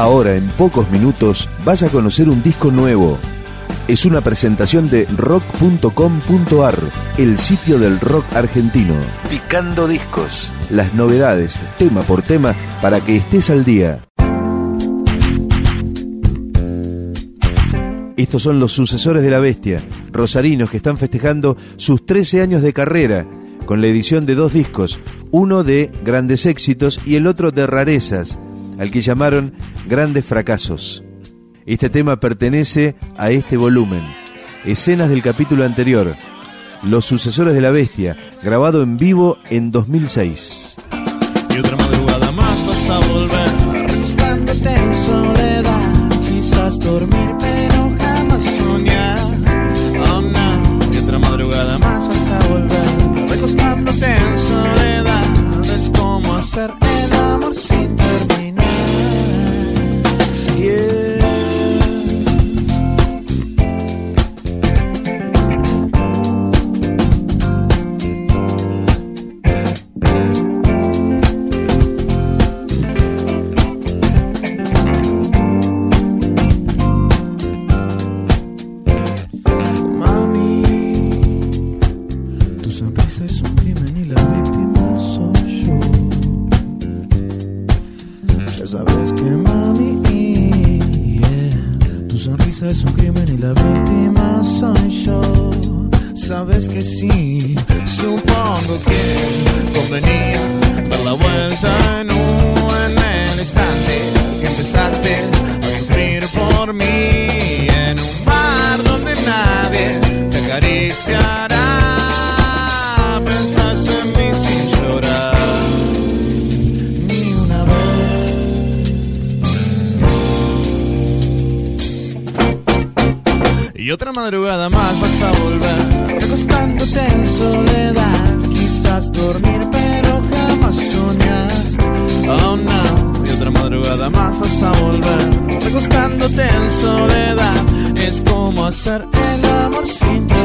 Ahora, en pocos minutos, vas a conocer un disco nuevo. Es una presentación de rock.com.ar, el sitio del rock argentino. Picando discos. Las novedades, tema por tema, para que estés al día. Estos son los sucesores de la bestia, rosarinos que están festejando sus 13 años de carrera, con la edición de dos discos, uno de grandes éxitos y el otro de rarezas, al que llamaron grandes fracasos. Este tema pertenece a este volumen. Escenas del capítulo anterior, Los sucesores de la bestia, grabado en vivo en 2006. Y otra madrugada más vas a volver, sonrisa es un crimen y la víctima soy yo. Sabes que sí, supongo que convenía dar la vuelta en un el instante que empezaste a sufrir por mí en un bar donde nadie te acariciará. Y otra madrugada más vas a volver, recostándote en soledad, quizás dormir pero jamás soñar. Oh no, y otra madrugada más vas a volver, recostándote en soledad, es como hacer el amor sin terminar.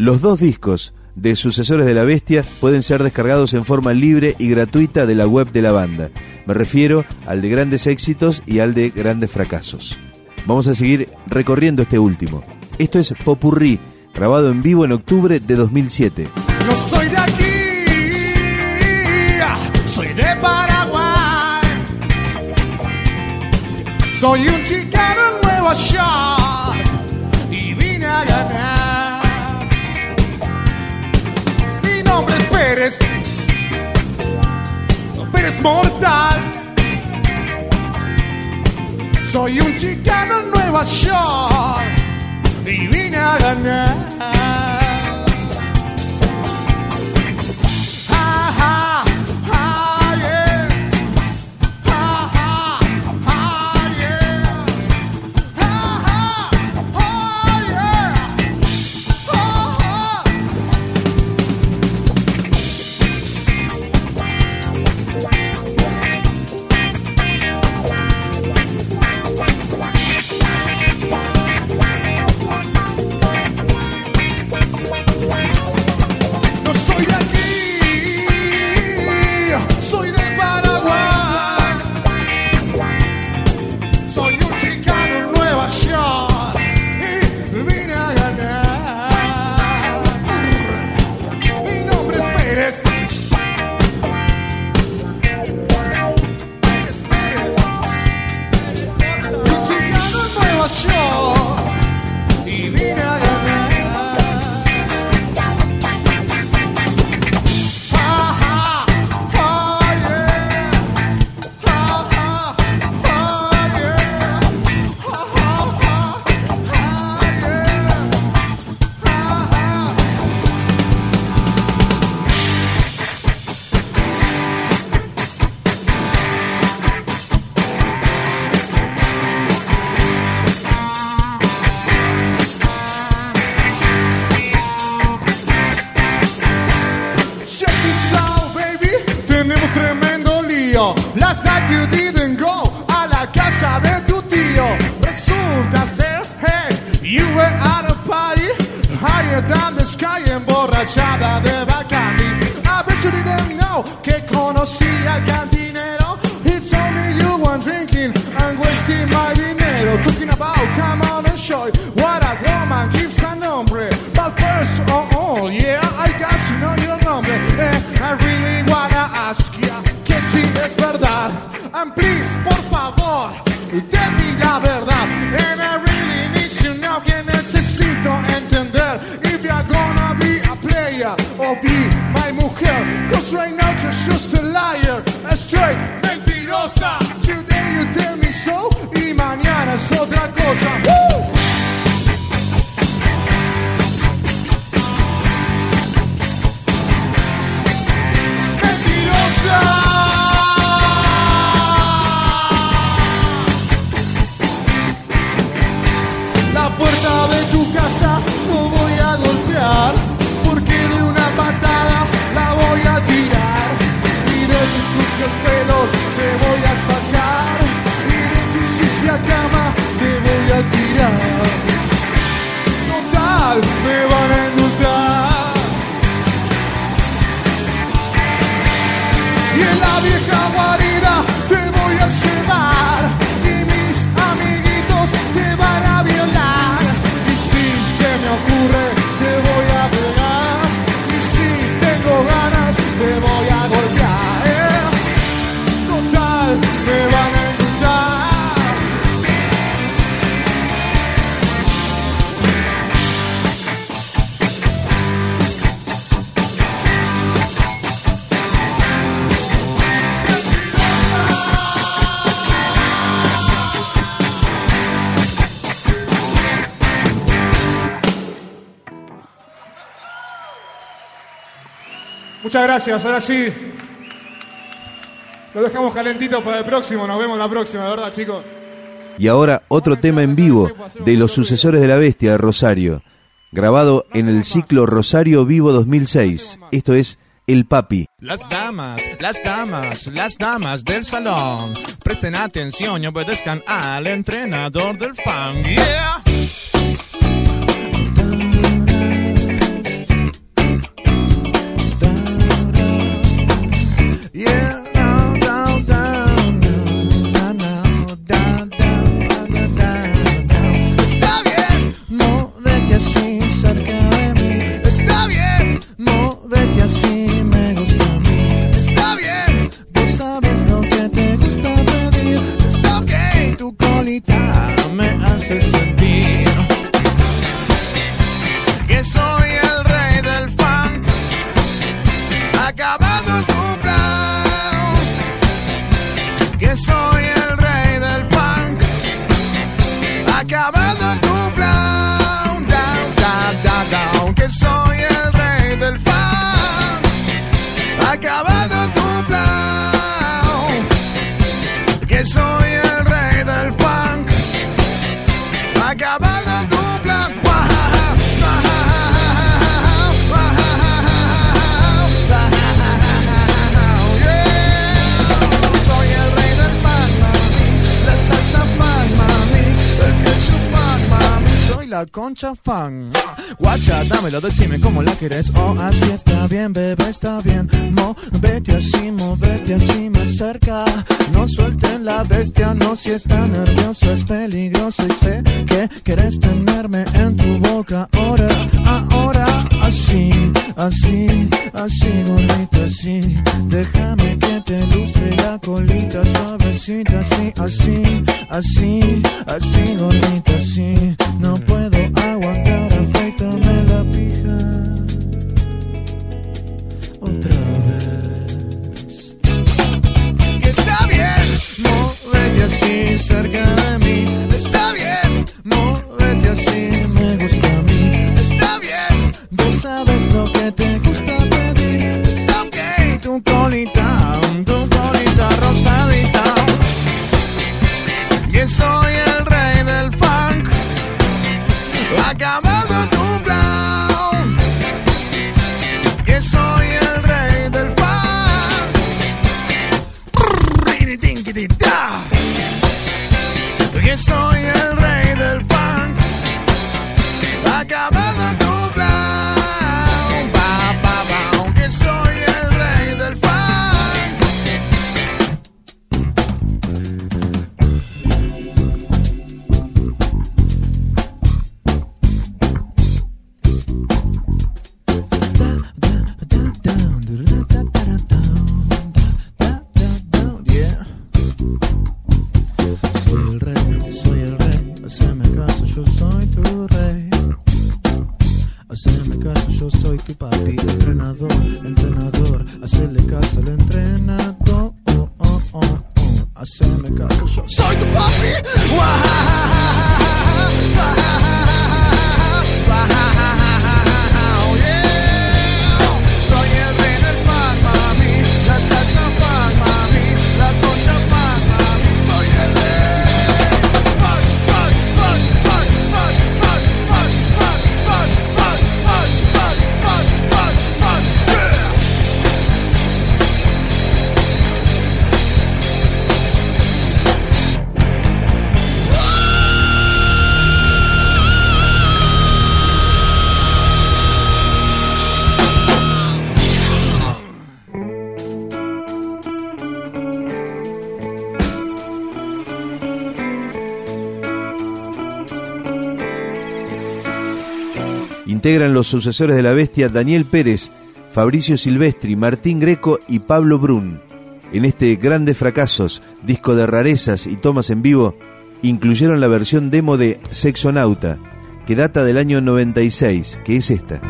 Los dos discos de Sucesores de la Bestia pueden ser descargados en forma libre y gratuita de la web de la banda. Me refiero al de grandes éxitos y al de grandes fracasos. Vamos a seguir recorriendo este último. Esto es Popurrí, grabado en vivo en octubre de 2007. No soy de aquí, soy de Paraguay. Soy un chicano en Nueva York y vine a ganar. Pérez Mortal. Soy un chicano en Nueva York y vine a ganar. I bet you didn't know che conosci al cantinero. Told me you one drinking and wasting my dinero. Talking about come on and show what a woman gives a hombre But first of all, yeah, I got to know your number eh, I really wanna ask ya que si es verdad. And please, por favor, tell me la verdad. right now, you're just a liar, a straight mentirosa. Today you tell me so, y mañana es otra cosa. Woo! espacios pelos Muchas gracias, ahora sí. Lo dejamos calentito para el próximo, nos vemos la próxima, de verdad, chicos. Y ahora otro tema en vivo de los sucesores de la bestia de Rosario, grabado en el ciclo Rosario Vivo 2006. Esto es El Papi. Las damas, las damas, las damas del salón, presten atención y obedezcan al entrenador del fan. Yeah. con champán. Guacha, dámelo, decime cómo la quieres. Oh, así está bien, bebé, está bien. Movete así, movete así más cerca. No suelten la bestia, no si está nervioso, es peligroso. Y sé que quieres tenerme en tu boca. Ahora, ahora, así, así, así, bonita, así. Déjame que te lustre la colita suavecita, así, así, así, así, bonita, así. No puedo I want that. integran los sucesores de la bestia Daniel Pérez, Fabricio Silvestri, Martín Greco y Pablo Brun. En este Grandes Fracasos, disco de rarezas y tomas en vivo, incluyeron la versión demo de Sexonauta, que data del año 96, que es esta.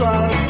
try